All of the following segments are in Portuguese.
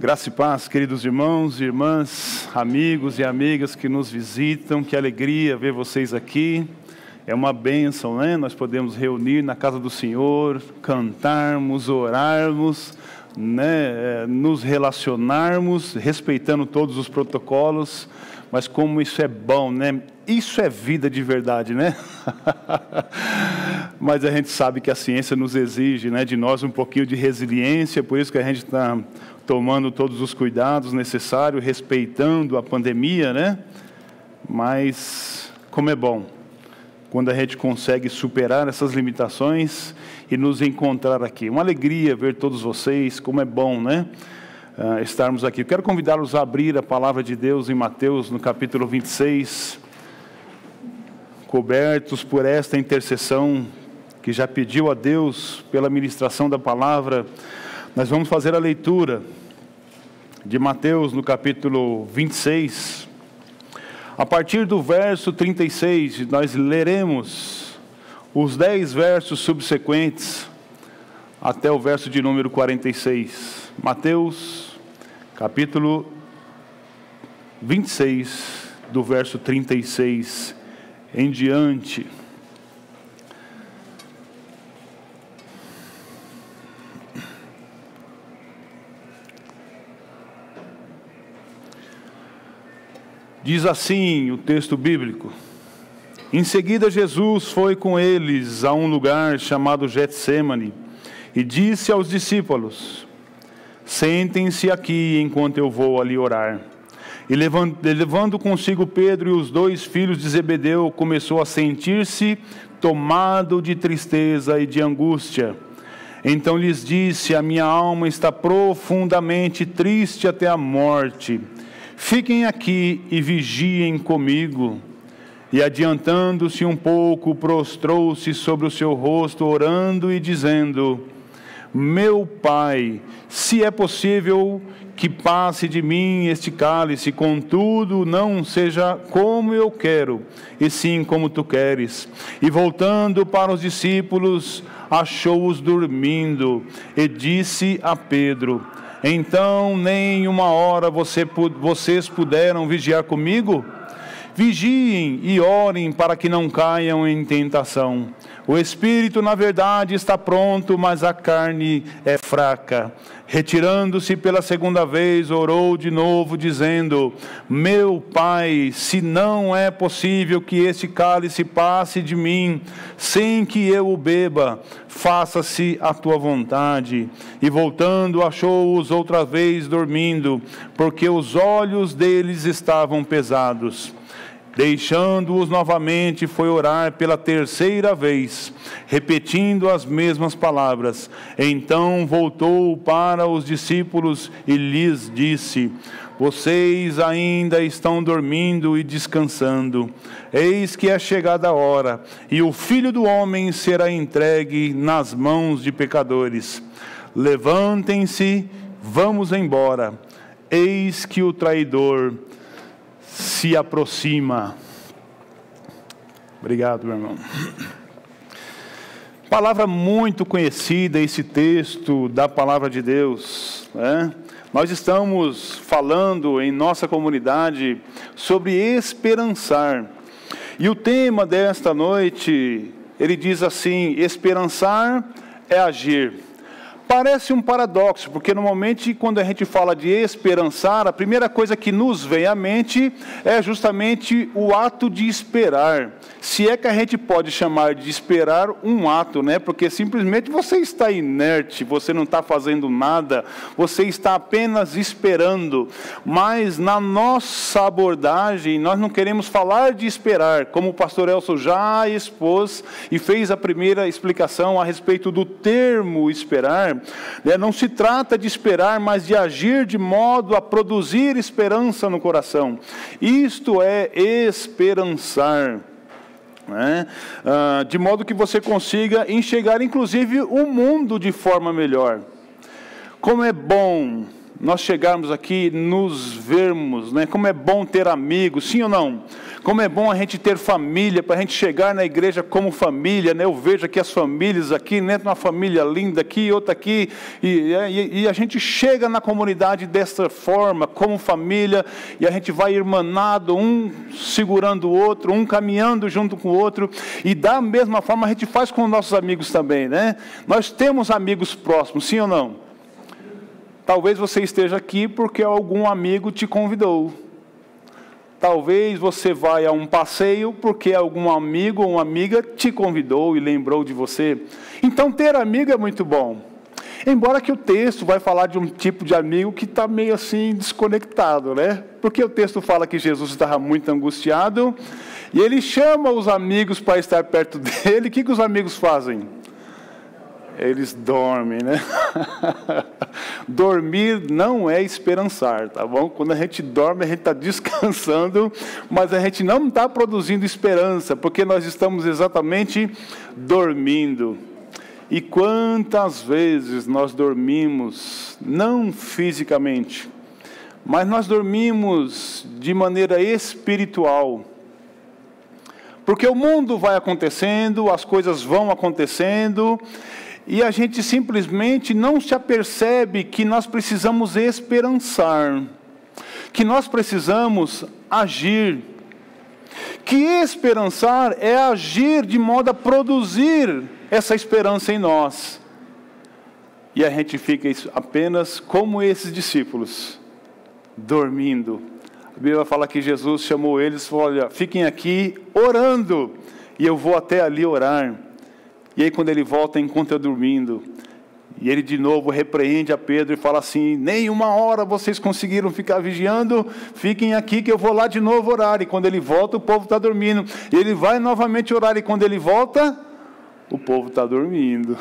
Graça e paz, queridos irmãos e irmãs, amigos e amigas que nos visitam, que alegria ver vocês aqui. É uma bênção, né? Nós podemos reunir na casa do Senhor, cantarmos, orarmos, né? nos relacionarmos, respeitando todos os protocolos. Mas como isso é bom, né? Isso é vida de verdade, né? Mas a gente sabe que a ciência nos exige, né, de nós um pouquinho de resiliência, por isso que a gente está tomando todos os cuidados necessários, respeitando a pandemia, né? Mas como é bom quando a gente consegue superar essas limitações e nos encontrar aqui. Uma alegria ver todos vocês, como é bom, né? Uh, estarmos aqui. Quero convidá-los a abrir a palavra de Deus em Mateus, no capítulo 26. Cobertos por esta intercessão que já pediu a Deus pela ministração da palavra, nós vamos fazer a leitura de Mateus no capítulo 26. A partir do verso 36, nós leremos os dez versos subsequentes até o verso de número 46. Mateus, capítulo 26, do verso 36 em diante. Diz assim o texto bíblico: Em seguida, Jesus foi com eles a um lugar chamado Getsemane e disse aos discípulos: Sentem-se aqui enquanto eu vou ali orar. E levando consigo Pedro e os dois filhos de Zebedeu, começou a sentir-se tomado de tristeza e de angústia. Então lhes disse: A minha alma está profundamente triste até a morte. Fiquem aqui e vigiem comigo. E adiantando-se um pouco, prostrou-se sobre o seu rosto, orando e dizendo: Meu pai, se é possível que passe de mim este cálice, contudo, não seja como eu quero, e sim como tu queres. E voltando para os discípulos, achou-os dormindo, e disse a Pedro: então nem uma hora você, vocês puderam vigiar comigo? Vigiem e orem para que não caiam em tentação. O espírito, na verdade, está pronto, mas a carne é fraca. Retirando-se pela segunda vez, orou de novo, dizendo: Meu pai, se não é possível que este cálice passe de mim, sem que eu o beba, faça-se a tua vontade. E voltando, achou-os outra vez dormindo, porque os olhos deles estavam pesados. Deixando-os novamente, foi orar pela terceira vez, repetindo as mesmas palavras. Então voltou para os discípulos e lhes disse: Vocês ainda estão dormindo e descansando. Eis que é chegada a hora, e o filho do homem será entregue nas mãos de pecadores. Levantem-se, vamos embora. Eis que o traidor se aproxima. Obrigado, meu irmão. Palavra muito conhecida, esse texto da palavra de Deus. Né? Nós estamos falando em nossa comunidade sobre esperançar. E o tema desta noite, ele diz assim: esperançar é agir. Parece um paradoxo, porque normalmente quando a gente fala de esperançar, a primeira coisa que nos vem à mente é justamente o ato de esperar. Se é que a gente pode chamar de esperar um ato, né? Porque simplesmente você está inerte, você não está fazendo nada, você está apenas esperando. Mas na nossa abordagem, nós não queremos falar de esperar, como o pastor Elson já expôs e fez a primeira explicação a respeito do termo esperar. Né? Não se trata de esperar, mas de agir de modo a produzir esperança no coração. Isto é esperançar. Né? Ah, de modo que você consiga enxergar, inclusive, o mundo de forma melhor. Como é bom nós chegarmos aqui, nos vermos, né? Como é bom ter amigos, sim ou não? Como é bom a gente ter família, para a gente chegar na igreja como família, né? Eu vejo aqui as famílias aqui, né? Uma família linda aqui, outra aqui, e, e, e a gente chega na comunidade dessa forma, como família, e a gente vai irmanado, um segurando o outro, um caminhando junto com o outro, e da mesma forma a gente faz com os nossos amigos também, né? Nós temos amigos próximos, sim ou não? Talvez você esteja aqui porque algum amigo te convidou. Talvez você vá a um passeio porque algum amigo ou amiga te convidou e lembrou de você. Então, ter amigo é muito bom. Embora que o texto vai falar de um tipo de amigo que está meio assim desconectado, né? Porque o texto fala que Jesus estava muito angustiado e ele chama os amigos para estar perto dele. O que, que os amigos fazem? Eles dormem, né? Dormir não é esperançar, tá bom? Quando a gente dorme, a gente está descansando, mas a gente não está produzindo esperança, porque nós estamos exatamente dormindo. E quantas vezes nós dormimos, não fisicamente, mas nós dormimos de maneira espiritual. Porque o mundo vai acontecendo, as coisas vão acontecendo, e a gente simplesmente não se apercebe que nós precisamos esperançar, que nós precisamos agir. Que esperançar é agir de modo a produzir essa esperança em nós. E a gente fica apenas como esses discípulos, dormindo. A Bíblia fala que Jesus chamou eles e falou: Olha, fiquem aqui orando, e eu vou até ali orar. E aí, quando ele volta, encontra dormindo. E ele de novo repreende a Pedro e fala assim: Nem uma hora vocês conseguiram ficar vigiando, fiquem aqui que eu vou lá de novo orar. E quando ele volta, o povo está dormindo. E ele vai novamente orar, e quando ele volta, o povo está dormindo.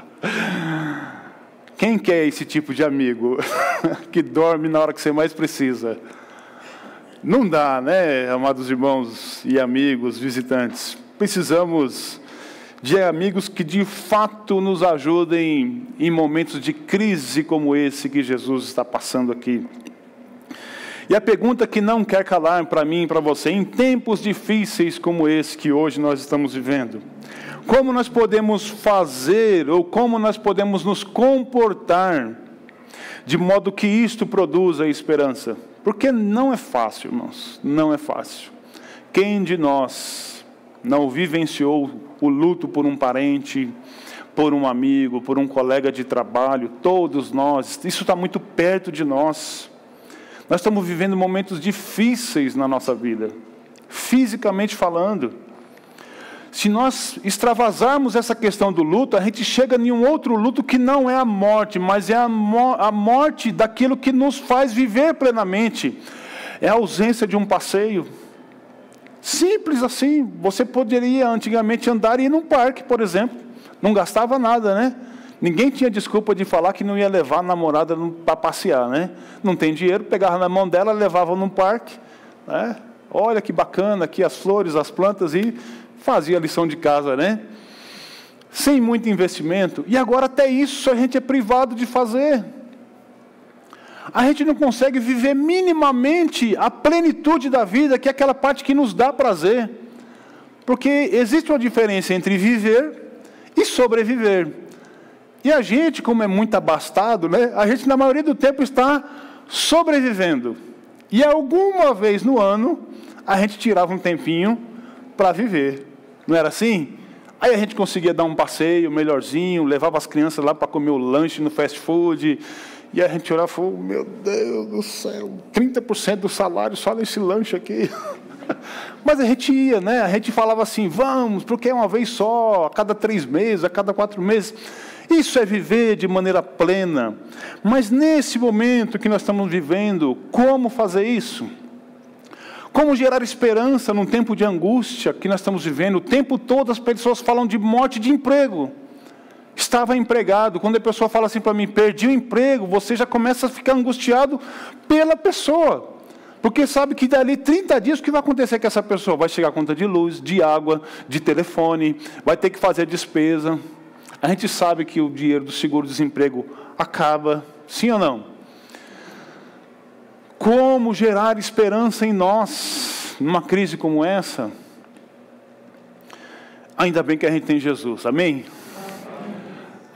Quem quer esse tipo de amigo que dorme na hora que você mais precisa? Não dá, né, amados irmãos e amigos, visitantes? Precisamos de amigos que de fato nos ajudem em momentos de crise como esse que Jesus está passando aqui. E a pergunta que não quer calar para mim e para você, em tempos difíceis como esse que hoje nós estamos vivendo, como nós podemos fazer ou como nós podemos nos comportar de modo que isto produza esperança? Porque não é fácil, irmãos, não é fácil. Quem de nós não vivenciou o luto por um parente, por um amigo, por um colega de trabalho, todos nós, isso está muito perto de nós. Nós estamos vivendo momentos difíceis na nossa vida, fisicamente falando. Se nós extravasarmos essa questão do luto, a gente chega em um outro luto que não é a morte, mas é a, mo a morte daquilo que nos faz viver plenamente. É a ausência de um passeio, Simples assim. Você poderia antigamente andar e ir num parque, por exemplo. Não gastava nada, né? Ninguém tinha desculpa de falar que não ia levar a namorada para passear, né? Não tem dinheiro, pegava na mão dela, levava num parque, né? Olha que bacana aqui as flores, as plantas e fazia a lição de casa, né? Sem muito investimento. E agora até isso a gente é privado de fazer a gente não consegue viver minimamente a plenitude da vida, que é aquela parte que nos dá prazer. Porque existe uma diferença entre viver e sobreviver. E a gente, como é muito abastado, né, a gente na maioria do tempo está sobrevivendo. E alguma vez no ano, a gente tirava um tempinho para viver. Não era assim? Aí a gente conseguia dar um passeio melhorzinho, levava as crianças lá para comer o lanche no fast food, e a gente olhava e falou, meu Deus do céu, 30% do salário só nesse lanche aqui. Mas a gente ia, né? A gente falava assim, vamos, porque é uma vez só, a cada três meses, a cada quatro meses. Isso é viver de maneira plena. Mas nesse momento que nós estamos vivendo, como fazer isso? Como gerar esperança num tempo de angústia que nós estamos vivendo? O tempo todo as pessoas falam de morte de emprego estava empregado. Quando a pessoa fala assim para mim, perdi o emprego, você já começa a ficar angustiado pela pessoa. Porque sabe que dali 30 dias o que vai acontecer com essa pessoa? Vai chegar a conta de luz, de água, de telefone, vai ter que fazer despesa. A gente sabe que o dinheiro do seguro-desemprego acaba, sim ou não? Como gerar esperança em nós numa crise como essa? Ainda bem que a gente tem Jesus, amém?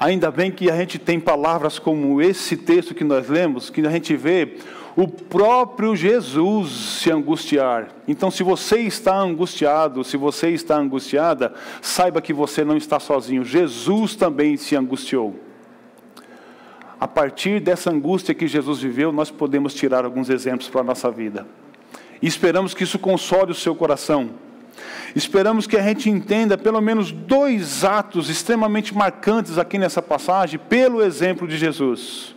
Ainda bem que a gente tem palavras como esse texto que nós lemos, que a gente vê o próprio Jesus se angustiar. Então, se você está angustiado, se você está angustiada, saiba que você não está sozinho. Jesus também se angustiou. A partir dessa angústia que Jesus viveu, nós podemos tirar alguns exemplos para a nossa vida. E esperamos que isso console o seu coração. Esperamos que a gente entenda pelo menos dois atos extremamente marcantes aqui nessa passagem, pelo exemplo de Jesus.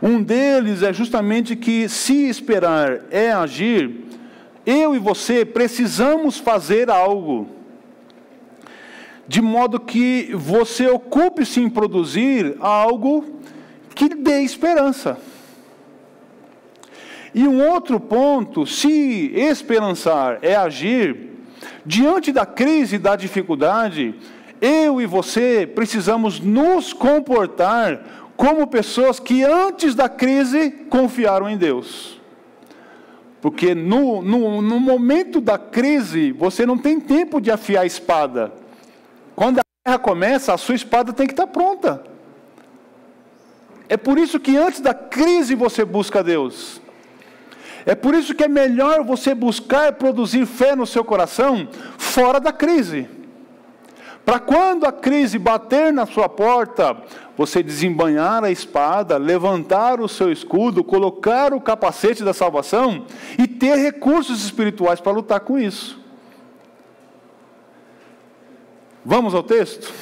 Um deles é justamente que, se esperar é agir, eu e você precisamos fazer algo, de modo que você ocupe-se em produzir algo que dê esperança. E um outro ponto, se esperançar é agir, diante da crise da dificuldade, eu e você precisamos nos comportar como pessoas que antes da crise confiaram em Deus. Porque no, no, no, momento da crise, você não tem tempo de afiar a espada. Quando a guerra começa, a sua espada tem que estar pronta. É por isso que antes da crise você busca Deus. É por isso que é melhor você buscar produzir fé no seu coração fora da crise. Para quando a crise bater na sua porta, você desembanhar a espada, levantar o seu escudo, colocar o capacete da salvação e ter recursos espirituais para lutar com isso. Vamos ao texto?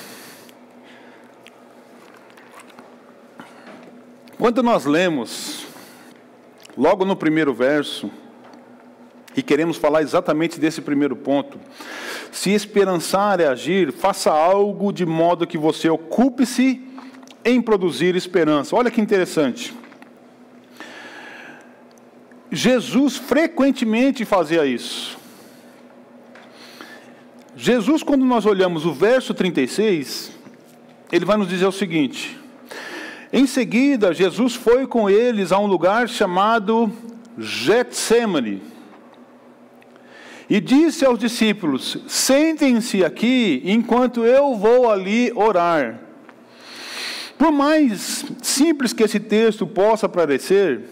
Quando nós lemos, logo no primeiro verso, e queremos falar exatamente desse primeiro ponto, se esperançar é agir, faça algo de modo que você ocupe-se em produzir esperança. Olha que interessante. Jesus frequentemente fazia isso. Jesus, quando nós olhamos o verso 36, ele vai nos dizer o seguinte: Em seguida, Jesus foi com eles a um lugar chamado Getsemane. E disse aos discípulos: Sentem-se aqui enquanto eu vou ali orar. Por mais simples que esse texto possa parecer,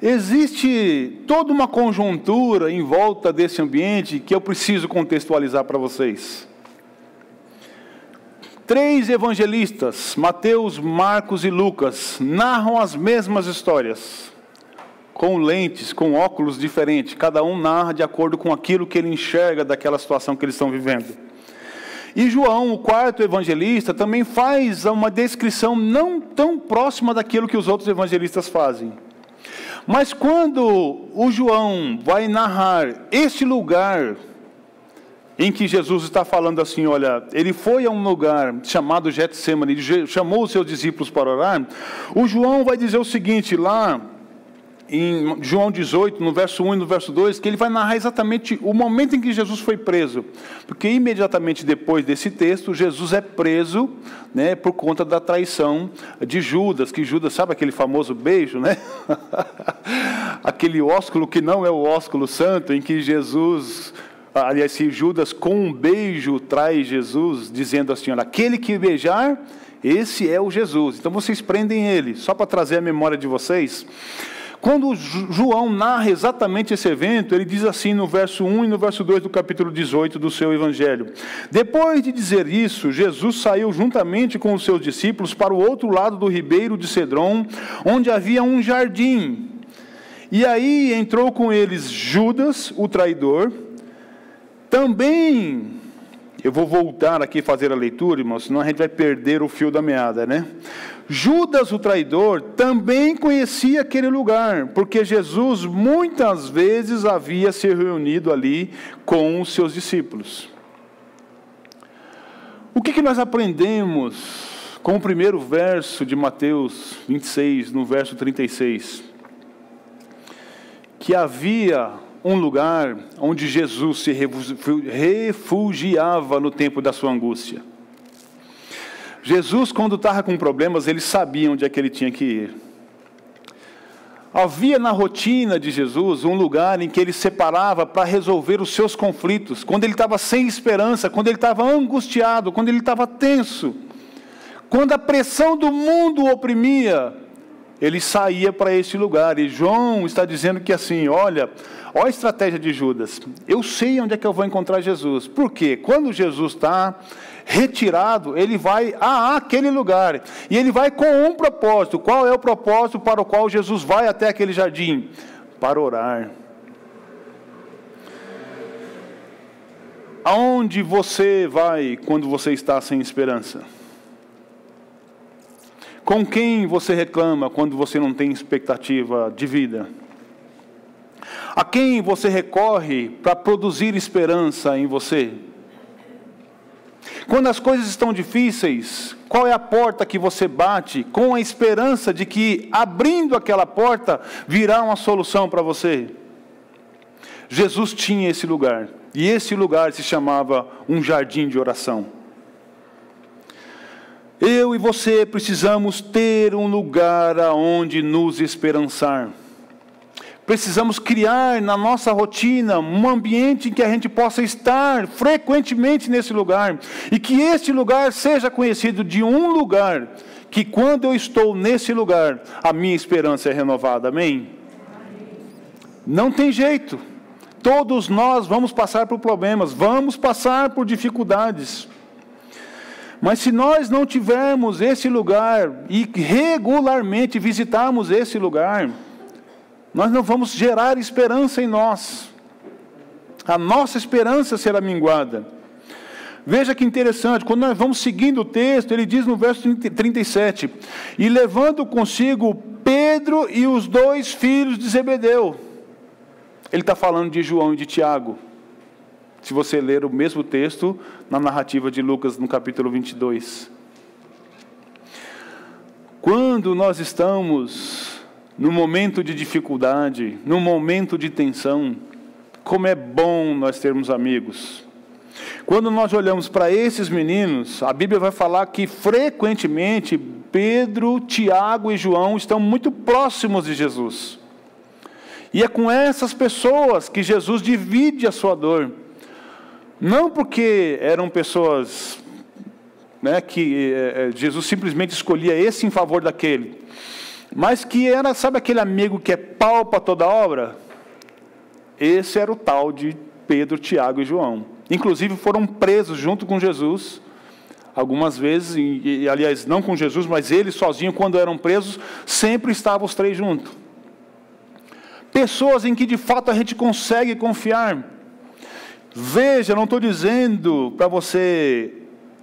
existe toda uma conjuntura em volta desse ambiente que eu preciso contextualizar para vocês. Três evangelistas, Mateus, Marcos e Lucas, narram as mesmas histórias, com lentes, com óculos diferentes, cada um narra de acordo com aquilo que ele enxerga daquela situação que eles estão vivendo. E João, o quarto evangelista, também faz uma descrição não tão próxima daquilo que os outros evangelistas fazem. Mas quando o João vai narrar este lugar em que Jesus está falando assim, olha, ele foi a um lugar chamado Getsemane, ele chamou os seus discípulos para orar, o João vai dizer o seguinte lá em João 18, no verso 1 e no verso 2, que ele vai narrar exatamente o momento em que Jesus foi preso. Porque imediatamente depois desse texto, Jesus é preso né, por conta da traição de Judas, que Judas, sabe aquele famoso beijo, né? aquele ósculo que não é o ósculo santo, em que Jesus aliás, se Judas com um beijo traz Jesus, dizendo assim: olha, aquele que beijar, esse é o Jesus. Então vocês prendem ele, só para trazer a memória de vocês. Quando João narra exatamente esse evento, ele diz assim no verso 1 e no verso 2 do capítulo 18 do seu evangelho: Depois de dizer isso, Jesus saiu juntamente com os seus discípulos para o outro lado do ribeiro de Cedron, onde havia um jardim. E aí entrou com eles Judas, o traidor, também eu vou voltar aqui fazer a leitura, irmãos, senão a gente vai perder o fio da meada, né? Judas, o traidor, também conhecia aquele lugar, porque Jesus muitas vezes havia se reunido ali com os seus discípulos. O que, que nós aprendemos com o primeiro verso de Mateus 26, no verso 36? Que havia um lugar onde Jesus se refugiava no tempo da sua angústia. Jesus, quando estava com problemas, ele sabia onde é que ele tinha que ir. Havia na rotina de Jesus um lugar em que ele separava para resolver os seus conflitos, quando ele estava sem esperança, quando ele estava angustiado, quando ele estava tenso, quando a pressão do mundo o oprimia, ele saía para esse lugar. E João está dizendo que assim, olha, olha a estratégia de Judas. Eu sei onde é que eu vou encontrar Jesus. Por quê? Quando Jesus está retirado, ele vai a aquele lugar. E ele vai com um propósito. Qual é o propósito para o qual Jesus vai até aquele jardim? Para orar. Aonde você vai quando você está sem esperança? Com quem você reclama quando você não tem expectativa de vida? A quem você recorre para produzir esperança em você? Quando as coisas estão difíceis, qual é a porta que você bate com a esperança de que abrindo aquela porta virá uma solução para você? Jesus tinha esse lugar, e esse lugar se chamava um jardim de oração. Eu e você precisamos ter um lugar aonde nos esperançar. Precisamos criar na nossa rotina um ambiente em que a gente possa estar frequentemente nesse lugar e que este lugar seja conhecido de um lugar que quando eu estou nesse lugar, a minha esperança é renovada. Amém? Não tem jeito. Todos nós vamos passar por problemas, vamos passar por dificuldades. Mas se nós não tivermos esse lugar e regularmente visitarmos esse lugar, nós não vamos gerar esperança em nós. A nossa esperança será minguada. Veja que interessante, quando nós vamos seguindo o texto, ele diz no verso 37: E levando consigo Pedro e os dois filhos de Zebedeu. Ele está falando de João e de Tiago. Se você ler o mesmo texto na narrativa de Lucas, no capítulo 22. Quando nós estamos no momento de dificuldade, no momento de tensão, como é bom nós termos amigos. Quando nós olhamos para esses meninos, a Bíblia vai falar que frequentemente Pedro, Tiago e João estão muito próximos de Jesus. E é com essas pessoas que Jesus divide a sua dor. Não porque eram pessoas né, que é, Jesus simplesmente escolhia esse em favor daquele, mas que era, sabe aquele amigo que é pau para toda obra? Esse era o tal de Pedro, Tiago e João. Inclusive foram presos junto com Jesus, algumas vezes, e, e aliás, não com Jesus, mas eles sozinhos, quando eram presos, sempre estavam os três juntos. Pessoas em que de fato a gente consegue confiar. Veja, não estou dizendo para você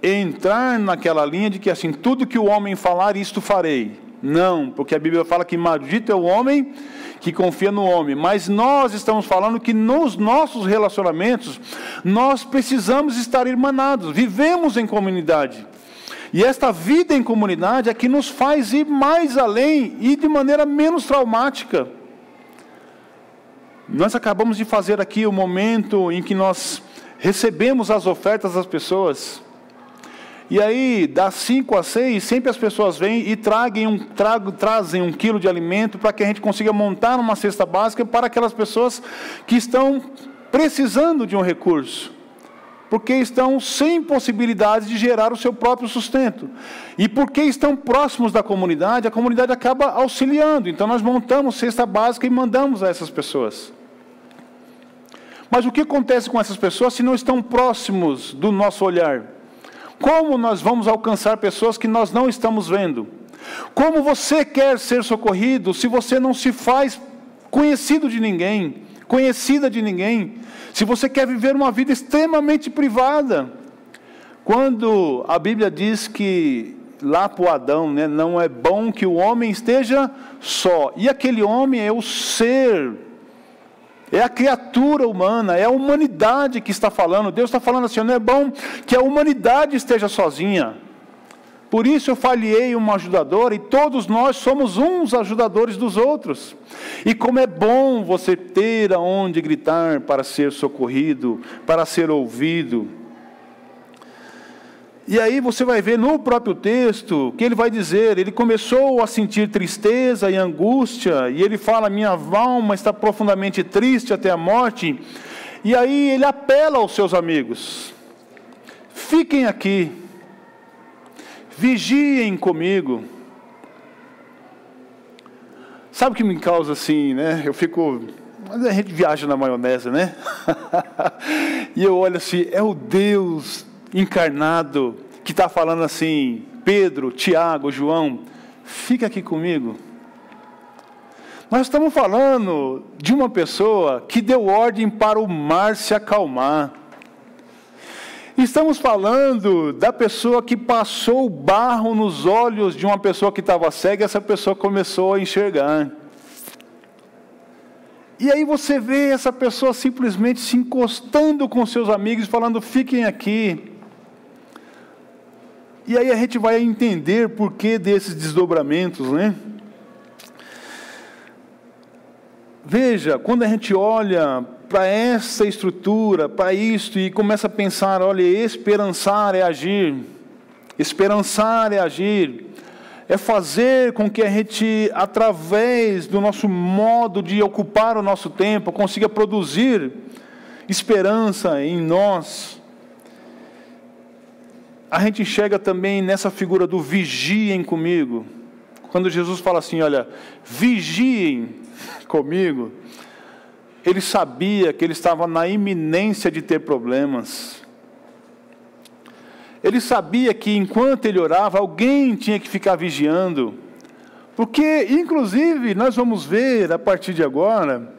entrar naquela linha de que assim, tudo que o homem falar, isto farei. Não, porque a Bíblia fala que maldito é o homem que confia no homem. Mas nós estamos falando que nos nossos relacionamentos nós precisamos estar irmanados, vivemos em comunidade. E esta vida em comunidade é que nos faz ir mais além e de maneira menos traumática. Nós acabamos de fazer aqui o momento em que nós recebemos as ofertas das pessoas. E aí, das 5 a 6, sempre as pessoas vêm e tragam um, trago, trazem um quilo de alimento para que a gente consiga montar uma cesta básica para aquelas pessoas que estão precisando de um recurso. Porque estão sem possibilidade de gerar o seu próprio sustento. E porque estão próximos da comunidade, a comunidade acaba auxiliando. Então nós montamos cesta básica e mandamos a essas pessoas. Mas o que acontece com essas pessoas se não estão próximos do nosso olhar? Como nós vamos alcançar pessoas que nós não estamos vendo? Como você quer ser socorrido se você não se faz conhecido de ninguém, conhecida de ninguém? Se você quer viver uma vida extremamente privada? Quando a Bíblia diz que lá para o Adão, né, não é bom que o homem esteja só, e aquele homem é o ser é a criatura humana, é a humanidade que está falando. Deus está falando assim: não é bom que a humanidade esteja sozinha. Por isso eu falhei uma ajudadora e todos nós somos uns ajudadores dos outros. E como é bom você ter aonde gritar para ser socorrido, para ser ouvido. E aí você vai ver no próprio texto que ele vai dizer: ele começou a sentir tristeza e angústia, e ele fala: minha alma está profundamente triste até a morte. E aí ele apela aos seus amigos: fiquem aqui, vigiem comigo. Sabe o que me causa assim, né? Eu fico. Mas a gente viaja na maionese, né? e eu olho assim: é o Deus encarnado que está falando assim: Pedro, Tiago, João, fica aqui comigo. Nós estamos falando de uma pessoa que deu ordem para o mar se acalmar. Estamos falando da pessoa que passou o barro nos olhos de uma pessoa que estava cega essa pessoa começou a enxergar. E aí você vê essa pessoa simplesmente se encostando com seus amigos, falando: fiquem aqui. E aí a gente vai entender por que desses desdobramentos, né? Veja, quando a gente olha para essa estrutura, para isto, e começa a pensar: olha, esperançar é agir, esperançar é agir, é fazer com que a gente, através do nosso modo de ocupar o nosso tempo, consiga produzir esperança em nós. A gente enxerga também nessa figura do vigiem comigo. Quando Jesus fala assim: olha, vigiem comigo, ele sabia que ele estava na iminência de ter problemas. Ele sabia que enquanto ele orava, alguém tinha que ficar vigiando. Porque, inclusive, nós vamos ver a partir de agora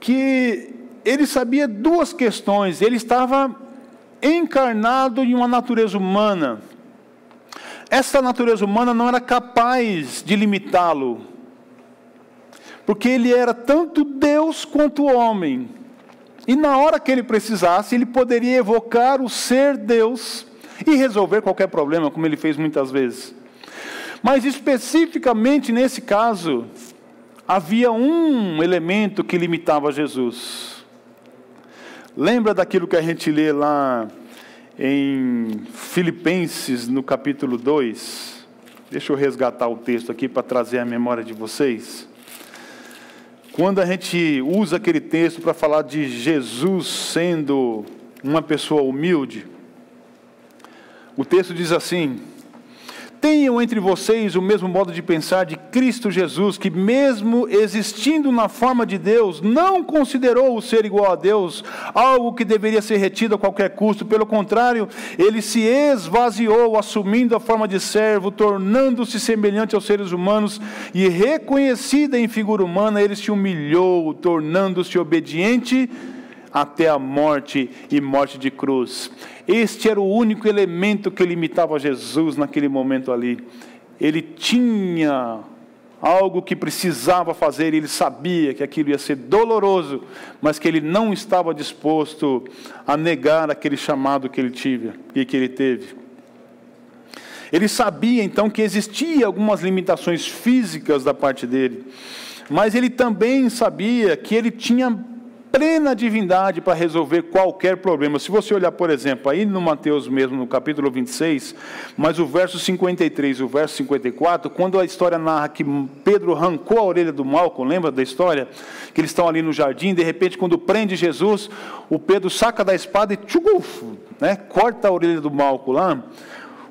que ele sabia duas questões. Ele estava encarnado em uma natureza humana. Essa natureza humana não era capaz de limitá-lo porque ele era tanto Deus quanto homem. E na hora que ele precisasse, ele poderia evocar o ser Deus e resolver qualquer problema, como ele fez muitas vezes. Mas especificamente nesse caso, havia um elemento que limitava Jesus. Lembra daquilo que a gente lê lá em Filipenses, no capítulo 2? Deixa eu resgatar o texto aqui para trazer a memória de vocês. Quando a gente usa aquele texto para falar de Jesus sendo uma pessoa humilde, o texto diz assim: Tenham entre vocês o mesmo modo de pensar de Cristo Jesus, que, mesmo existindo na forma de Deus, não considerou o ser igual a Deus algo que deveria ser retido a qualquer custo. Pelo contrário, ele se esvaziou, assumindo a forma de servo, tornando-se semelhante aos seres humanos e, reconhecida em figura humana, ele se humilhou, tornando-se obediente até a morte e morte de cruz. Este era o único elemento que limitava Jesus naquele momento ali. Ele tinha algo que precisava fazer, ele sabia que aquilo ia ser doloroso, mas que ele não estava disposto a negar aquele chamado que ele tive e que ele teve. Ele sabia então que existia algumas limitações físicas da parte dele, mas ele também sabia que ele tinha plena divindade para resolver qualquer problema. Se você olhar, por exemplo, aí no Mateus mesmo, no capítulo 26, mas o verso 53 e o verso 54, quando a história narra que Pedro arrancou a orelha do Malcolm, lembra da história? Que eles estão ali no jardim, de repente, quando prende Jesus, o Pedro saca da espada e tchuguf, né, corta a orelha do Malcolm lá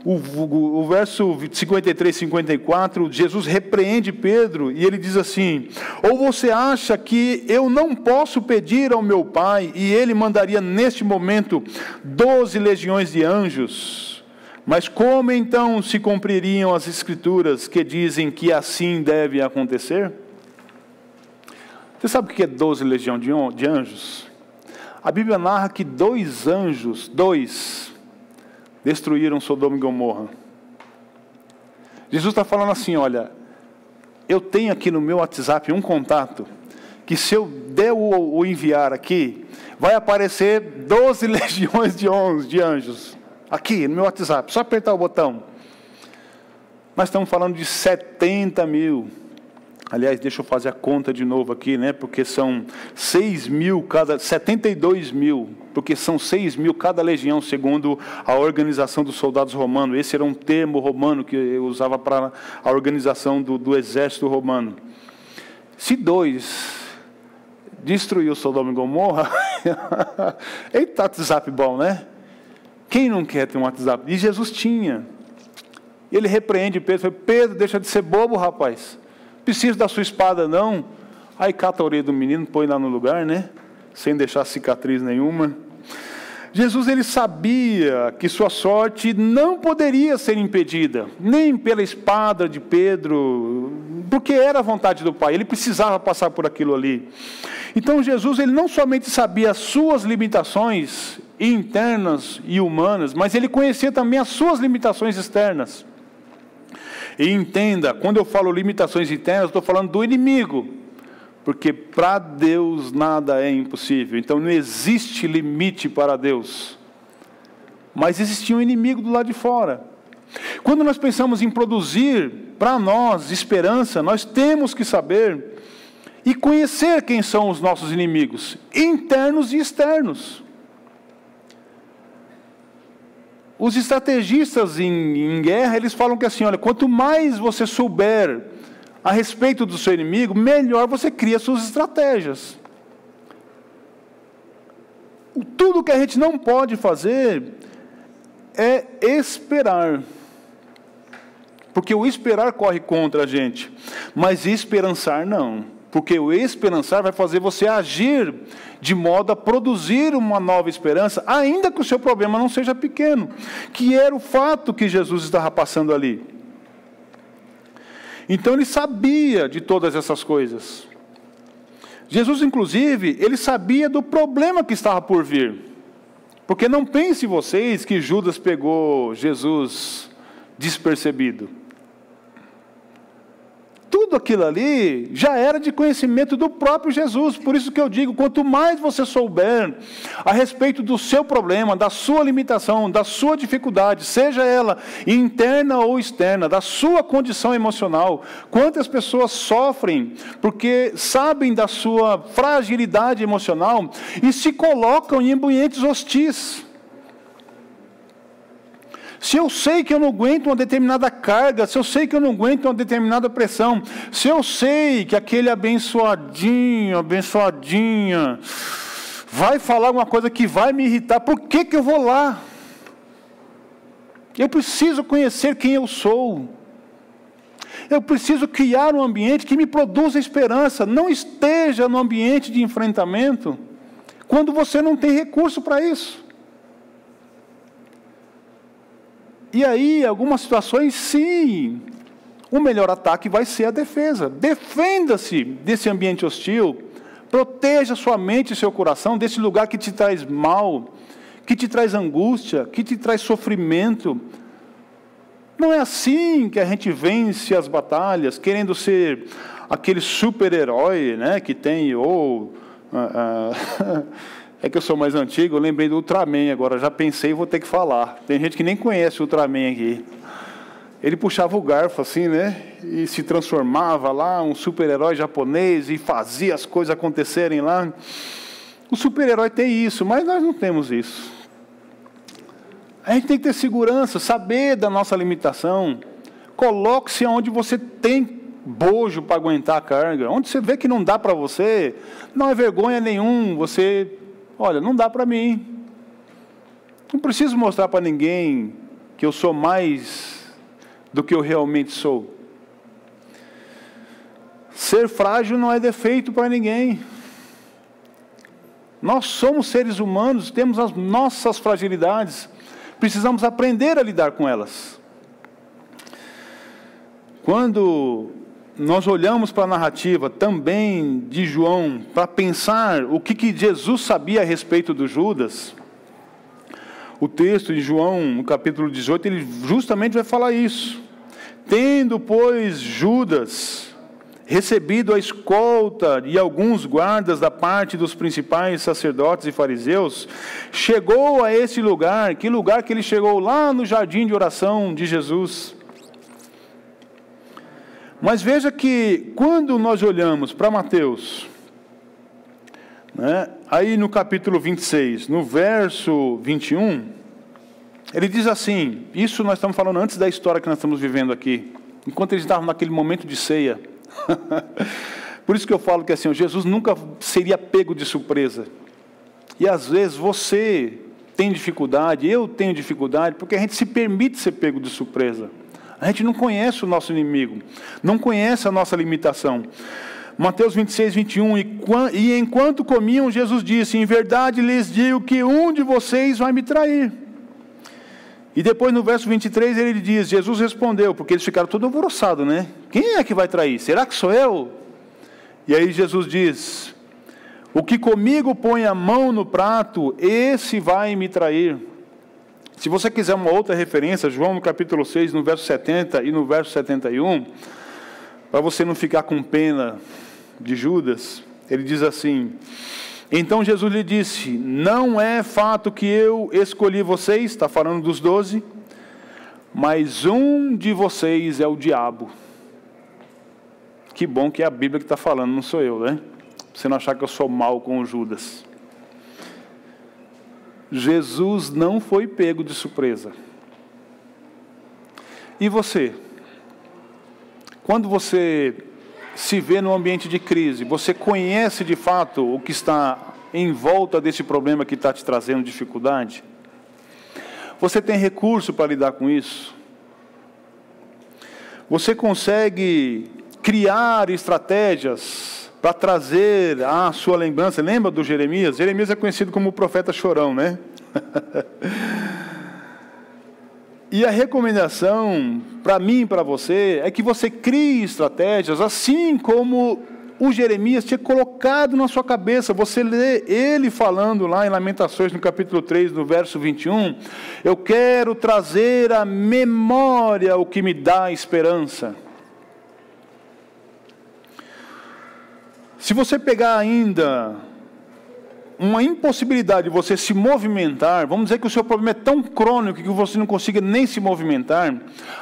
o, o, o verso 53, 54, Jesus repreende Pedro e ele diz assim: Ou você acha que eu não posso pedir ao meu Pai e ele mandaria neste momento doze legiões de anjos? Mas como então se cumpririam as Escrituras que dizem que assim deve acontecer? Você sabe o que é doze legiões de anjos? A Bíblia narra que dois anjos, dois, destruíram Sodoma e Gomorra. Jesus está falando assim: olha, eu tenho aqui no meu WhatsApp um contato que se eu der o, enviar aqui, vai aparecer 12 legiões de, de anjos. Aqui no meu WhatsApp, só apertar o botão. Nós estamos falando de 70 mil. Aliás, deixa eu fazer a conta de novo aqui, né? Porque são 6 mil cada, 72 mil, porque são 6 mil cada legião, segundo a organização dos soldados romanos. Esse era um termo romano que eu usava para a organização do, do exército romano. Se dois destruiu Sodoma e Gomorra, eita, WhatsApp bom, né? Quem não quer ter um WhatsApp? E Jesus tinha. Ele repreende Pedro, Pedro, deixa de ser bobo, rapaz preciso da sua espada, não. Aí cata a orelha do menino, põe lá no lugar, né? Sem deixar cicatriz nenhuma. Jesus ele sabia que sua sorte não poderia ser impedida, nem pela espada de Pedro, porque era a vontade do Pai, ele precisava passar por aquilo ali. Então Jesus ele não somente sabia as suas limitações internas e humanas, mas ele conhecia também as suas limitações externas. E entenda, quando eu falo limitações internas, estou falando do inimigo. Porque para Deus nada é impossível. Então não existe limite para Deus. Mas existia um inimigo do lado de fora. Quando nós pensamos em produzir para nós esperança, nós temos que saber e conhecer quem são os nossos inimigos, internos e externos. Os estrategistas em, em, guerra, eles falam que assim, olha, quanto mais você souber a respeito do seu inimigo, melhor você cria suas estratégias. Tudo que a gente não pode fazer é esperar. Porque o esperar corre contra a gente, mas esperançar não. Porque o esperançar vai fazer você agir de modo a produzir uma nova esperança, ainda que o seu problema não seja pequeno, que era o fato que Jesus estava passando ali. Então ele sabia de todas essas coisas. Jesus, inclusive, ele sabia do problema que estava por vir. Porque não pense vocês que Judas pegou Jesus despercebido tudo aquilo ali já era de conhecimento do próprio Jesus. Por isso que eu digo: quanto mais você souber a respeito do seu problema, da sua limitação, da sua dificuldade, seja ela interna ou externa, da sua condição emocional, quantas pessoas sofrem porque sabem da sua fragilidade emocional e se colocam em ambientes hostis. Se eu sei que eu não aguento uma determinada carga, se eu sei que eu não aguento uma determinada pressão, se eu sei que aquele abençoadinho, abençoadinha, vai falar alguma coisa que vai me irritar, por que, que eu vou lá? Eu preciso conhecer quem eu sou. Eu preciso criar um ambiente que me produza esperança. Não esteja no ambiente de enfrentamento quando você não tem recurso para isso. E aí, algumas situações, sim, o melhor ataque vai ser a defesa. Defenda-se desse ambiente hostil, proteja sua mente e seu coração desse lugar que te traz mal, que te traz angústia, que te traz sofrimento. Não é assim que a gente vence as batalhas, querendo ser aquele super-herói né, que tem, ou. Uh, uh, É que eu sou mais antigo, eu lembrei do Ultraman agora, já pensei e vou ter que falar. Tem gente que nem conhece o Ultraman aqui. Ele puxava o garfo assim, né? E se transformava lá, um super-herói japonês, e fazia as coisas acontecerem lá. O super-herói tem isso, mas nós não temos isso. A gente tem que ter segurança, saber da nossa limitação. Coloque-se onde você tem bojo para aguentar a carga. Onde você vê que não dá para você, não é vergonha nenhum você Olha, não dá para mim. Não preciso mostrar para ninguém que eu sou mais do que eu realmente sou. Ser frágil não é defeito para ninguém. Nós somos seres humanos, temos as nossas fragilidades, precisamos aprender a lidar com elas. Quando nós olhamos para a narrativa também de João para pensar o que, que Jesus sabia a respeito do Judas, o texto de João, no capítulo 18, ele justamente vai falar isso. Tendo, pois, Judas recebido a escolta e alguns guardas da parte dos principais sacerdotes e fariseus, chegou a esse lugar, que lugar que ele chegou lá no jardim de oração de Jesus Mas veja que quando nós olhamos para Mateus, né, aí no capítulo 26, no verso 21, ele diz assim: Isso nós estamos falando antes da história que nós estamos vivendo aqui, enquanto eles estavam naquele momento de ceia. Por isso que eu falo que assim, Jesus nunca seria pego de surpresa. E às vezes você tem dificuldade, eu tenho dificuldade, porque a gente se permite ser pego de surpresa. A gente não conhece o nosso inimigo, não conhece a nossa limitação. Mateus 26, 21, e enquanto comiam, Jesus disse: Em verdade lhes digo que um de vocês vai me trair. E depois no verso 23 ele diz: Jesus respondeu, porque eles ficaram todos alvoroçados, né? Quem é que vai trair? Será que sou eu? E aí Jesus diz: O que comigo põe a mão no prato, esse vai me trair. Se você quiser uma outra referência, João no capítulo 6, no verso 70 e no verso 71, para você não ficar com pena de Judas, ele diz assim: Então Jesus lhe disse: Não é fato que eu escolhi vocês, está falando dos doze, mas um de vocês é o diabo. Que bom que é a Bíblia que está falando, não sou eu, né? Você não achar que eu sou mal com o Judas. Jesus não foi pego de surpresa. E você? Quando você se vê no ambiente de crise, você conhece de fato o que está em volta desse problema que está te trazendo dificuldade? Você tem recurso para lidar com isso? Você consegue criar estratégias para trazer a sua lembrança. Lembra do Jeremias? Jeremias é conhecido como o profeta chorão, né? e a recomendação para mim e para você é que você crie estratégias assim como o Jeremias tinha colocado na sua cabeça. Você lê ele falando lá em Lamentações, no capítulo 3, no verso 21. Eu quero trazer à memória o que me dá esperança. Se você pegar ainda uma impossibilidade de você se movimentar, vamos dizer que o seu problema é tão crônico que você não consiga nem se movimentar,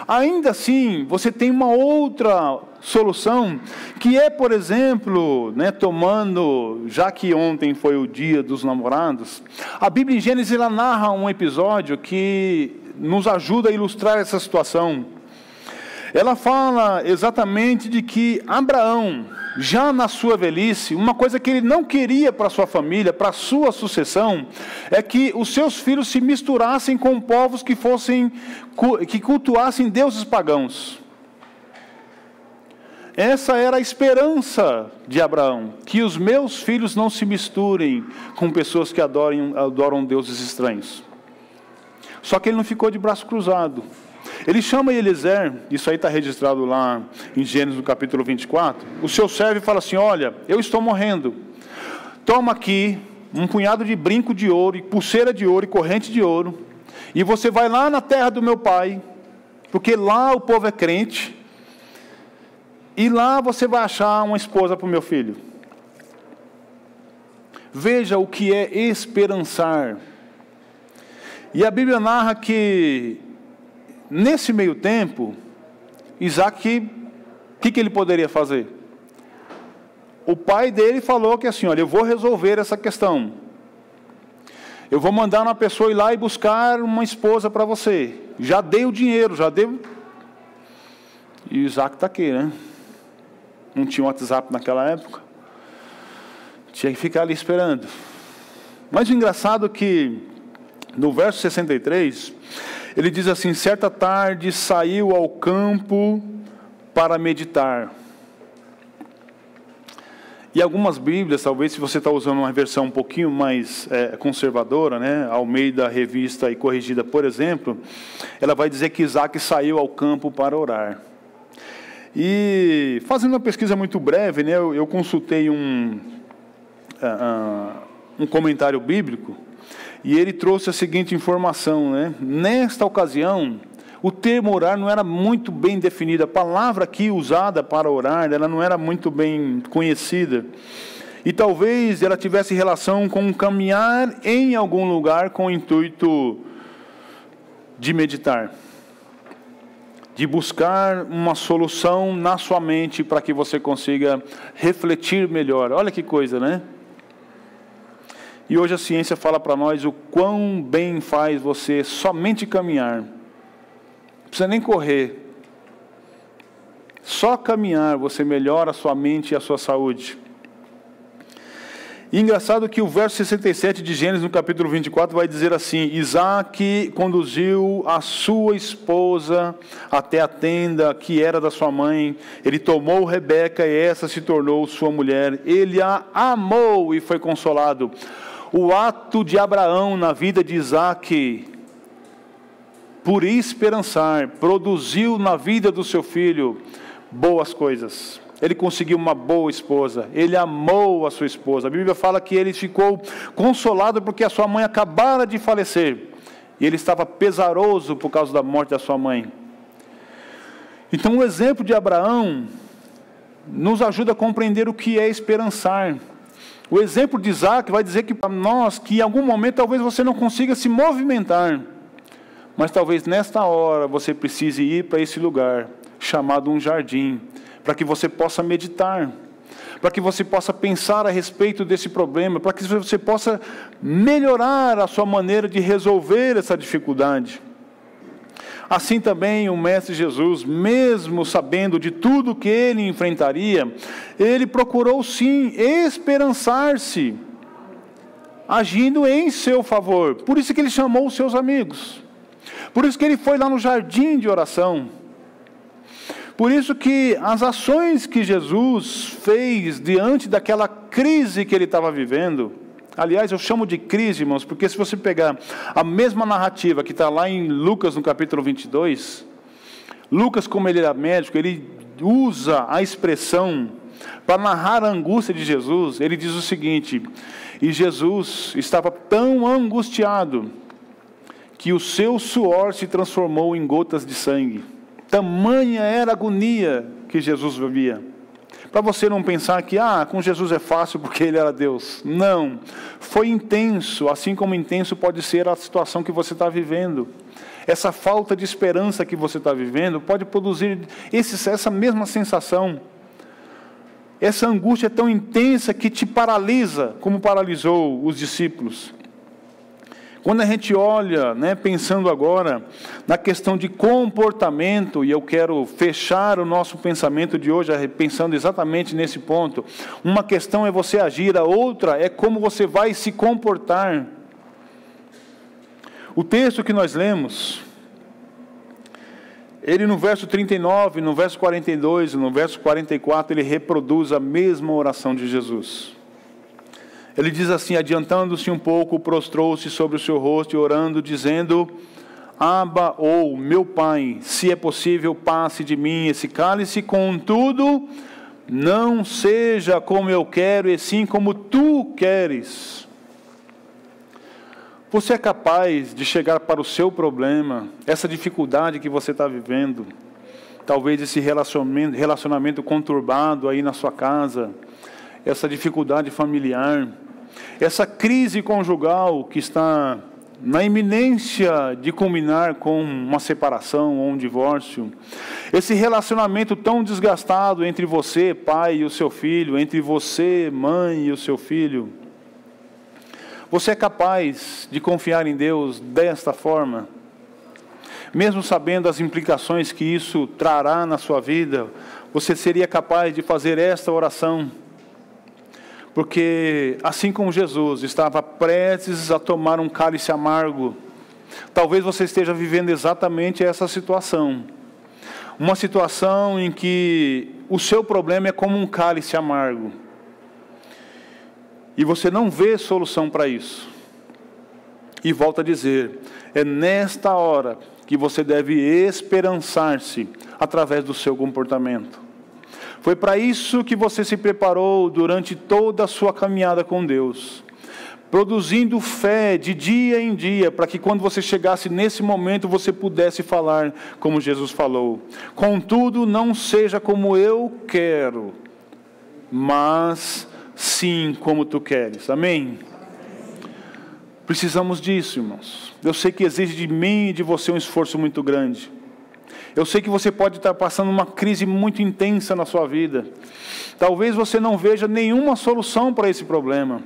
ainda assim você tem uma outra solução, que é, por exemplo, né, tomando, já que ontem foi o dia dos namorados, a Bíblia em Gênesis ela narra um episódio que nos ajuda a ilustrar essa situação. Ela fala exatamente de que Abraão, já na sua velhice, uma coisa que ele não queria para sua família, para sua sucessão, é que os seus filhos se misturassem com povos que fossem que cultuassem deuses pagãos. Essa era a esperança de Abraão, que os meus filhos não se misturem com pessoas que adoram, adoram deuses estranhos. Só que ele não ficou de braço cruzado. Ele chama Eliezer, isso aí está registrado lá em Gênesis no capítulo 24. O seu servo fala assim: Olha, eu estou morrendo. Toma aqui um punhado de brinco de ouro, e pulseira de ouro e corrente de ouro, e você vai lá na terra do meu pai, porque lá o povo é crente, e lá você vai achar uma esposa para o meu filho. Veja o que é esperançar. E a Bíblia narra que Nesse meio tempo, Isaac, o que, que ele poderia fazer? O pai dele falou que assim, olha, eu vou resolver essa questão. Eu vou mandar uma pessoa ir lá e buscar uma esposa para você. Já dei o dinheiro, já dei. E Isaac está aqui, né? Não tinha WhatsApp naquela época. Tinha que ficar ali esperando. Mas o engraçado é que no verso 63, ele diz assim: certa tarde saiu ao campo para meditar. E algumas Bíblias, talvez se você está usando uma versão um pouquinho mais é, conservadora, né, ao meio da revista e corrigida, por exemplo, ela vai dizer que Isaac saiu ao campo para orar. E fazendo uma pesquisa muito breve, né, eu, eu consultei um, uh, um comentário bíblico e ele trouxe a seguinte informação, né? Nesta ocasião, o termo orar não era muito bem definido. A palavra aqui usada para orar, ela não era muito bem conhecida. E talvez ela tivesse relação com caminhar em algum lugar com o intuito de meditar. de buscar uma solução na sua mente para que você consiga refletir melhor. Olha que coisa, né? E hoje a ciência fala para nós o quão bem faz você somente caminhar. Não precisa nem correr. Só caminhar você melhora a sua mente e a sua saúde. E engraçado que o verso 67 de Gênesis, no capítulo 24, vai dizer assim: Isaac conduziu a sua esposa até a tenda que era da sua mãe. Ele tomou Rebeca e essa se tornou sua mulher. Ele a amou e foi consolado. O ato de Abraão na vida de Isaac, por esperançar, produziu na vida do seu filho boas coisas ele conseguiu uma boa esposa, ele amou a sua esposa. A Bíblia fala que ele ficou consolado porque a sua mãe acabara de falecer e ele estava pesaroso por causa da morte da sua mãe. Então, o exemplo de Abraão nos ajuda a compreender o que é esperançar. O exemplo de Isaac vai dizer que para nós, que em algum momento talvez você não consiga se movimentar, mas talvez nesta hora você precise ir para esse lugar chamado um jardim, para que você possa meditar, para que você possa pensar a respeito desse problema, para que você possa melhorar a sua maneira de resolver essa dificuldade. Assim também o Mestre Jesus, mesmo sabendo de tudo que ele enfrentaria, ele procurou sim esperançar-se, agindo em seu favor. Por isso que ele chamou os seus amigos. Por isso que ele foi lá no jardim de oração. Por isso que as ações que Jesus fez diante daquela crise que ele estava vivendo, aliás, eu chamo de crise, irmãos, porque se você pegar a mesma narrativa que está lá em Lucas, no capítulo 22, Lucas, como ele era médico, ele usa a expressão para narrar a angústia de Jesus, ele diz o seguinte: e Jesus estava tão angustiado que o seu suor se transformou em gotas de sangue. Tamanha era a agonia que Jesus vivia. Para você não pensar que, ah, com Jesus é fácil porque ele era Deus. Não. Foi intenso, assim como intenso pode ser a situação que você está vivendo. Essa falta de esperança que você está vivendo pode produzir esse, essa mesma sensação. Essa angústia é tão intensa que te paralisa, como paralisou os discípulos. Quando a gente olha, né, pensando agora na questão de comportamento, e eu quero fechar o nosso pensamento de hoje pensando exatamente nesse ponto. Uma questão é você agir, a outra é como você vai se comportar. O texto que nós lemos, ele no verso 39, no verso 42 no verso 44, ele reproduz a mesma oração de Jesus. Ele diz assim: adiantando-se um pouco, prostrou-se sobre o seu rosto e orando, dizendo: Aba ou meu pai, se é possível, passe de mim esse cálice, contudo, não seja como eu quero, e sim como tu queres. Você é capaz de chegar para o seu problema, essa dificuldade que você está vivendo, talvez esse relacionamento, relacionamento conturbado aí na sua casa, essa dificuldade familiar, essa crise conjugal que está na iminência de culminar com uma separação ou um divórcio, esse relacionamento tão desgastado entre você, pai, e o seu filho, entre você, mãe, e o seu filho, você é capaz de confiar em Deus desta forma? Mesmo sabendo as implicações que isso trará na sua vida, você seria capaz de fazer esta oração? Porque assim como Jesus estava prestes a tomar um cálice amargo, talvez você esteja vivendo exatamente essa situação. Uma situação em que o seu problema é como um cálice amargo. E você não vê solução para isso. E volta a dizer: é nesta hora que você deve esperançar-se através do seu comportamento. Foi para isso que você se preparou durante toda a sua caminhada com Deus, produzindo fé de dia em dia, para que quando você chegasse nesse momento você pudesse falar como Jesus falou. Contudo, não seja como eu quero, mas sim como tu queres. Amém? Precisamos disso, irmãos. Eu sei que exige de mim e de você um esforço muito grande. Eu sei que você pode estar passando uma crise muito intensa na sua vida. Talvez você não veja nenhuma solução para esse problema.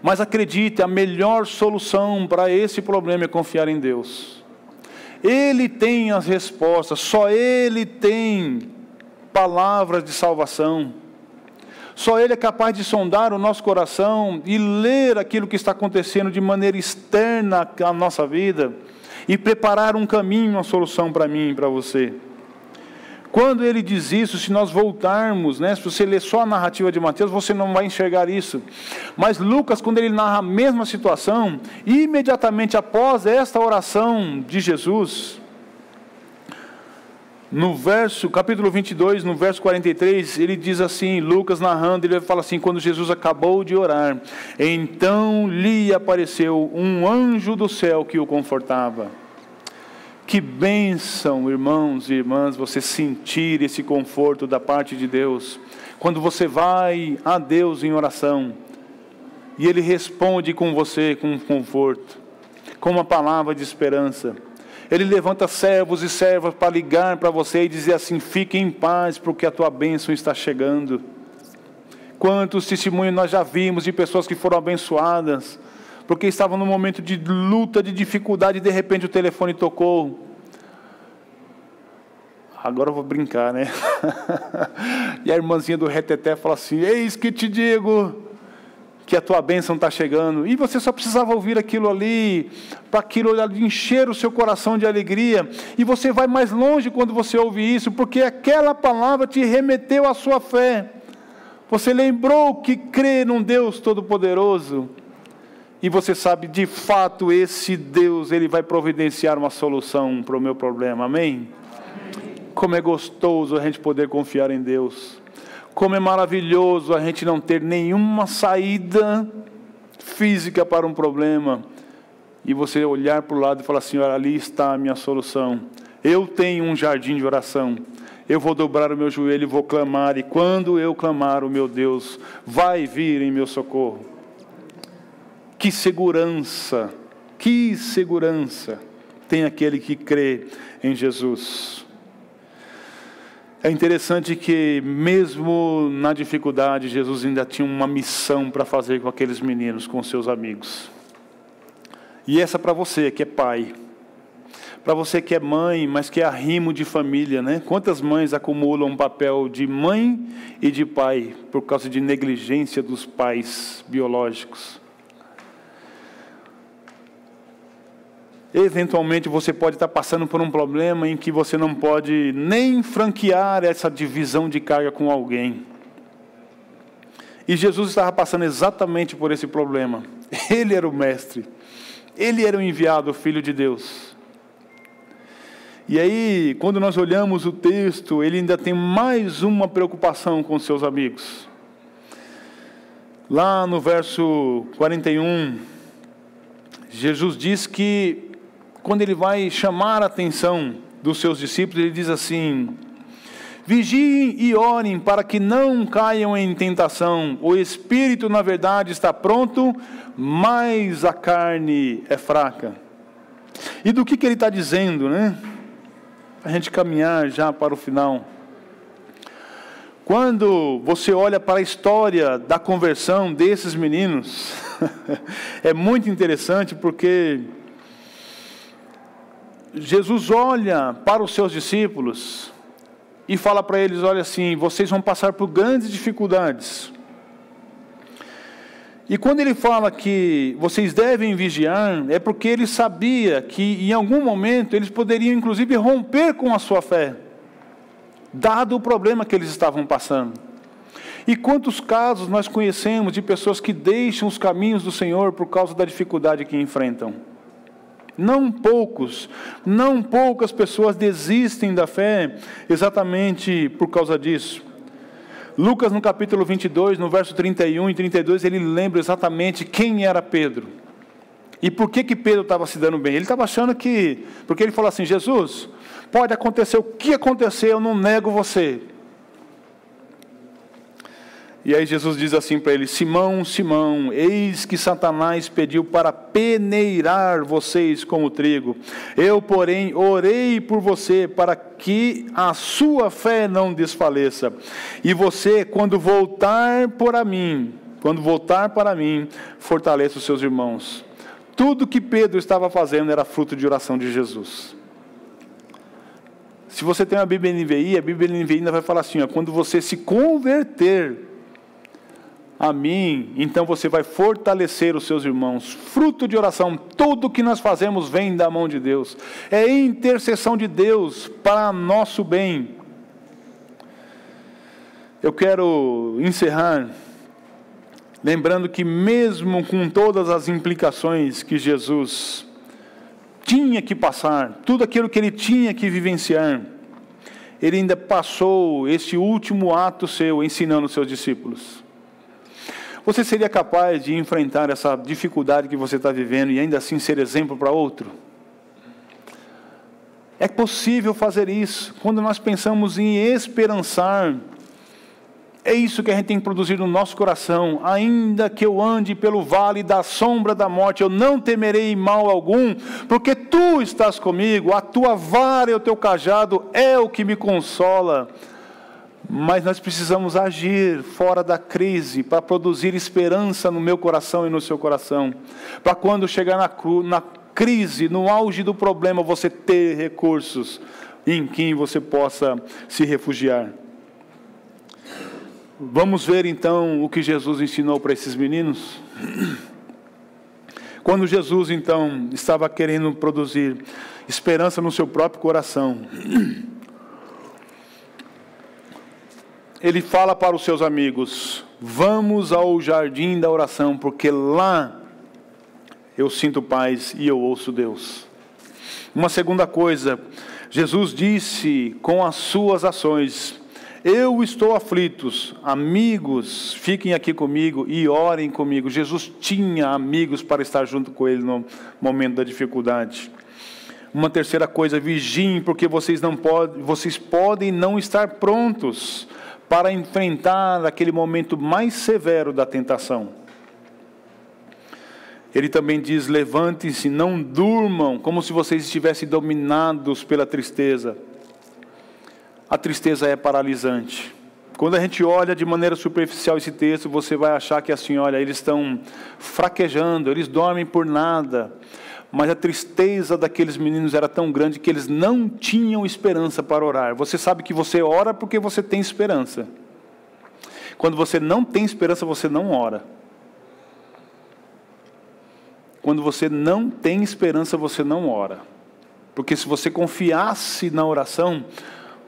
Mas acredite, a melhor solução para esse problema é confiar em Deus. Ele tem as respostas, só Ele tem palavras de salvação. Só Ele é capaz de sondar o nosso coração e ler aquilo que está acontecendo de maneira externa à nossa vida e preparar um caminho, uma solução para mim e para você. Quando ele diz isso, se nós voltarmos, né, se você ler só a narrativa de Mateus, você não vai enxergar isso. Mas Lucas, quando ele narra a mesma situação, imediatamente após esta oração de Jesus, no verso, capítulo 22, no verso 43, ele diz assim, Lucas narrando, ele fala assim, quando Jesus acabou de orar, então lhe apareceu um anjo do céu que o confortava. Que bênção, irmãos e irmãs, você sentir esse conforto da parte de Deus. Quando você vai a Deus em oração e Ele responde com você com conforto, com uma palavra de esperança. Ele levanta servos e servas para ligar para você e dizer assim: fique em paz, porque a tua bênção está chegando. Quantos testemunhos nós já vimos de pessoas que foram abençoadas, porque estavam num momento de luta, de dificuldade, e de repente o telefone tocou. Agora eu vou brincar, né? e a irmãzinha do reteté fala assim: Eis que te digo que a tua bênção está chegando. E você só precisava ouvir aquilo ali, para aquilo encher o seu coração de alegria. E você vai mais longe quando você ouve isso, porque aquela palavra te remeteu à sua fé. Você lembrou que crê num Deus Todo-Poderoso e você sabe, de fato, esse Deus, ele vai providenciar uma solução para o meu problema. Amém? Como é gostoso a gente poder confiar em Deus. Como é maravilhoso a gente não ter nenhuma saída física para um problema e você olhar para o lado e falar olha, ali está a minha solução. Eu tenho um jardim de oração. Eu vou dobrar o meu joelho e vou clamar, e quando eu clamar, o meu Deus vai vir em meu socorro. Que segurança, que segurança tem aquele que crê em Jesus. É interessante que, mesmo na dificuldade, Jesus ainda tinha uma missão para fazer com aqueles meninos, com seus amigos. E essa para você que é pai, para você que é mãe, mas que é arrimo de família, né? Quantas mães acumulam um papel de mãe e de pai por causa de negligência dos pais biológicos? Eventualmente você pode estar passando por um problema em que você não pode nem franquear essa divisão de carga com alguém. E Jesus estava passando exatamente por esse problema. Ele era o mestre. Ele era o enviado, o filho de Deus. E aí, quando nós olhamos o texto, ele ainda tem mais uma preocupação com seus amigos. Lá no verso 41, Jesus diz que quando ele vai chamar a atenção dos seus discípulos, ele diz assim: Vigiem e orem para que não caiam em tentação. O espírito, na verdade, está pronto, mas a carne é fraca. E do que, que ele está dizendo, né? Para a gente caminhar já para o final. Quando você olha para a história da conversão desses meninos, é muito interessante porque Jesus olha para os seus discípulos e fala para eles: olha assim, vocês vão passar por grandes dificuldades. E quando ele fala que vocês devem vigiar, é porque ele sabia que em algum momento eles poderiam inclusive romper com a sua fé, dado o problema que eles estavam passando. E quantos casos nós conhecemos de pessoas que deixam os caminhos do Senhor por causa da dificuldade que enfrentam? Não poucos, não poucas pessoas desistem da fé exatamente por causa disso. Lucas, no capítulo 22, no verso 31 e 32, ele lembra exatamente quem era Pedro. E por que, que Pedro estava se dando bem? Ele estava achando que. Porque ele falou assim: Jesus, pode acontecer o que acontecer, eu não nego você. E aí Jesus diz assim para ele: Simão, Simão, eis que Satanás pediu para peneirar vocês como trigo. Eu, porém, orei por você para que a sua fé não desfaleça. E você, quando voltar para mim, quando voltar para mim, fortaleça os seus irmãos. Tudo que Pedro estava fazendo era fruto de oração de Jesus. Se você tem uma Bíblia NVI, a Bíblia NVI ainda vai falar assim: ó, quando você se converter, a mim, então você vai fortalecer os seus irmãos. Fruto de oração, tudo que nós fazemos vem da mão de Deus. É intercessão de Deus para nosso bem. Eu quero encerrar lembrando que mesmo com todas as implicações que Jesus tinha que passar, tudo aquilo que ele tinha que vivenciar, ele ainda passou este último ato seu ensinando os seus discípulos. Você seria capaz de enfrentar essa dificuldade que você está vivendo e ainda assim ser exemplo para outro? É possível fazer isso quando nós pensamos em esperançar. É isso que a gente tem que produzir no nosso coração. Ainda que eu ande pelo vale da sombra da morte, eu não temerei mal algum, porque tu estás comigo, a tua vara e o teu cajado é o que me consola. Mas nós precisamos agir fora da crise para produzir esperança no meu coração e no seu coração. Para quando chegar na, na crise, no auge do problema, você ter recursos em quem você possa se refugiar. Vamos ver então o que Jesus ensinou para esses meninos? Quando Jesus então estava querendo produzir esperança no seu próprio coração, ele fala para os seus amigos: Vamos ao jardim da oração, porque lá eu sinto paz e eu ouço Deus. Uma segunda coisa, Jesus disse com as suas ações: Eu estou aflitos, amigos, fiquem aqui comigo e orem comigo. Jesus tinha amigos para estar junto com ele no momento da dificuldade. Uma terceira coisa, vigiem, porque vocês não podem, vocês podem não estar prontos para enfrentar aquele momento mais severo da tentação. Ele também diz: levantem-se, não durmam, como se vocês estivessem dominados pela tristeza. A tristeza é paralisante. Quando a gente olha de maneira superficial esse texto, você vai achar que assim, olha, eles estão fraquejando, eles dormem por nada mas a tristeza daqueles meninos era tão grande que eles não tinham esperança para orar. Você sabe que você ora porque você tem esperança. Quando você não tem esperança, você não ora. Quando você não tem esperança, você não ora. Porque se você confiasse na oração,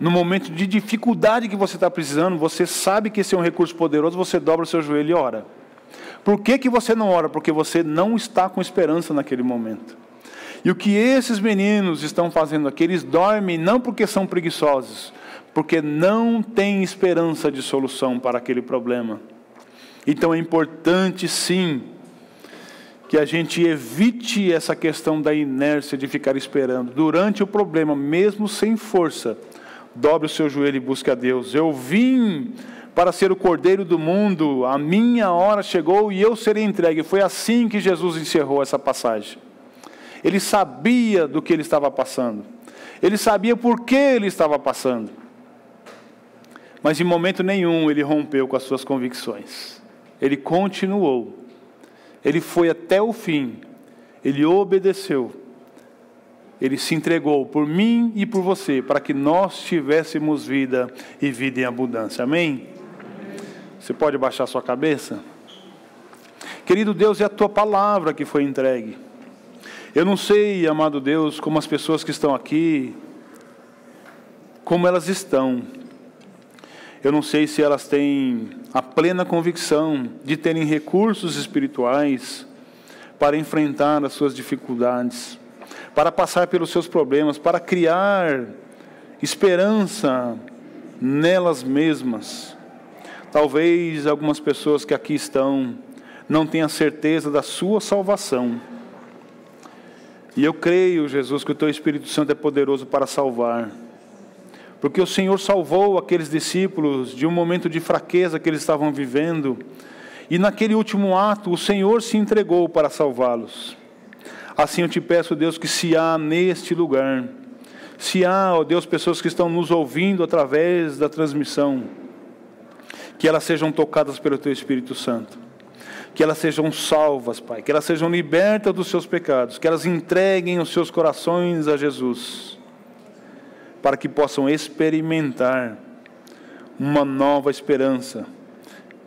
no momento de dificuldade que você está precisando, você sabe que esse é um recurso poderoso, você dobra o seu joelho e ora. Por que, que você não ora? Porque você não está com esperança naquele momento. E o que esses meninos estão fazendo aqui, eles dormem não porque são preguiçosos, porque não têm esperança de solução para aquele problema. Então é importante sim que a gente evite essa questão da inércia de ficar esperando. Durante o problema, mesmo sem força, dobre o seu joelho e busque a Deus. Eu vim para ser o cordeiro do mundo, a minha hora chegou e eu serei entregue. Foi assim que Jesus encerrou essa passagem. Ele sabia do que ele estava passando, ele sabia por que ele estava passando, mas em momento nenhum ele rompeu com as suas convicções, ele continuou, ele foi até o fim, ele obedeceu, ele se entregou por mim e por você, para que nós tivéssemos vida e vida em abundância. Amém? Você pode baixar sua cabeça? Querido Deus, é a tua palavra que foi entregue. Eu não sei, amado Deus, como as pessoas que estão aqui, como elas estão. Eu não sei se elas têm a plena convicção de terem recursos espirituais para enfrentar as suas dificuldades, para passar pelos seus problemas, para criar esperança nelas mesmas. Talvez algumas pessoas que aqui estão não tenham certeza da sua salvação. E eu creio, Jesus, que o teu Espírito Santo é poderoso para salvar. porque o Senhor salvou aqueles discípulos de um momento de fraqueza que eles estavam vivendo, e naquele último ato o Senhor se entregou para salvá-los. Assim eu te peço, Deus, que se há neste lugar, se há, ó Deus, pessoas que estão nos ouvindo através da transmissão, que elas sejam tocadas pelo Teu Espírito Santo, que elas sejam salvas, Pai, que elas sejam libertas dos seus pecados, que elas entreguem os seus corações a Jesus. Para que possam experimentar uma nova esperança,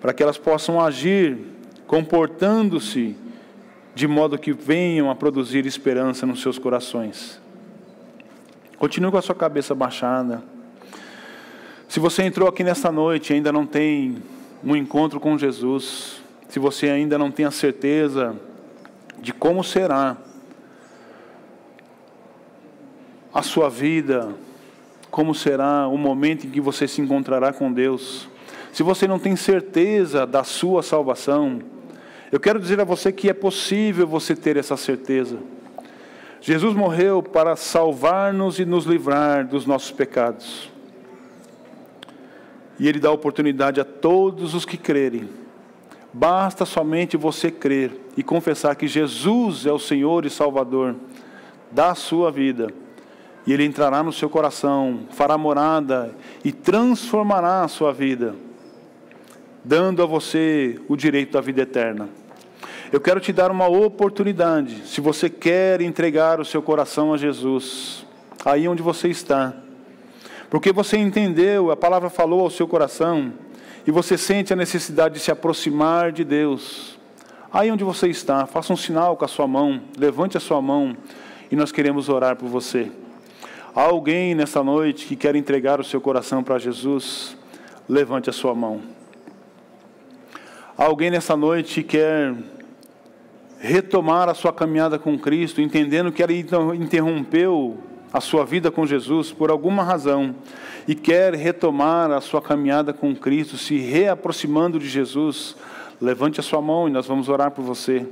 para que elas possam agir comportando-se de modo que venham a produzir esperança nos seus corações. Continue com a sua cabeça baixada. Se você entrou aqui nesta noite e ainda não tem um encontro com Jesus, se você ainda não tem a certeza de como será a sua vida como será o momento em que você se encontrará com Deus. Se você não tem certeza da sua salvação, eu quero dizer a você que é possível você ter essa certeza. Jesus morreu para salvar-nos e nos livrar dos nossos pecados. E Ele dá oportunidade a todos os que crerem. Basta somente você crer e confessar que Jesus é o Senhor e Salvador da sua vida e Ele entrará no seu coração, fará morada e transformará a sua vida, dando a você o direito da vida eterna. Eu quero te dar uma oportunidade, se você quer entregar o seu coração a Jesus, aí onde você está, porque você entendeu, a palavra falou ao seu coração, e você sente a necessidade de se aproximar de Deus. Aí onde você está, faça um sinal com a sua mão, levante a sua mão, e nós queremos orar por você. Há alguém nessa noite que quer entregar o seu coração para Jesus? Levante a sua mão. Há alguém nessa noite que quer retomar a sua caminhada com Cristo, entendendo que ele interrompeu a sua vida com Jesus por alguma razão e quer retomar a sua caminhada com Cristo, se reaproximando de Jesus, levante a sua mão e nós vamos orar por você.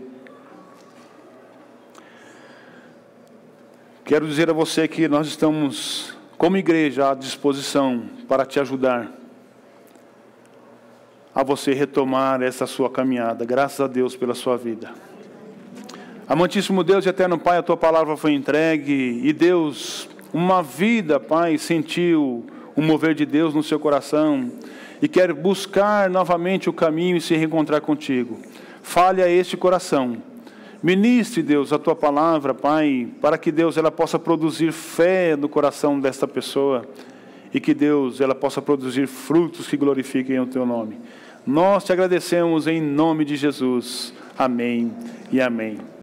Quero dizer a você que nós estamos, como igreja, à disposição para te ajudar a você retomar essa sua caminhada. Graças a Deus pela sua vida. Amantíssimo Deus e eterno Pai, a tua palavra foi entregue e Deus, uma vida, Pai, sentiu o mover de Deus no seu coração e quer buscar novamente o caminho e se reencontrar contigo. Fale a este coração Ministre, Deus, a tua palavra, Pai, para que Deus ela possa produzir fé no coração desta pessoa e que Deus ela possa produzir frutos que glorifiquem o teu nome. Nós te agradecemos em nome de Jesus. Amém e amém.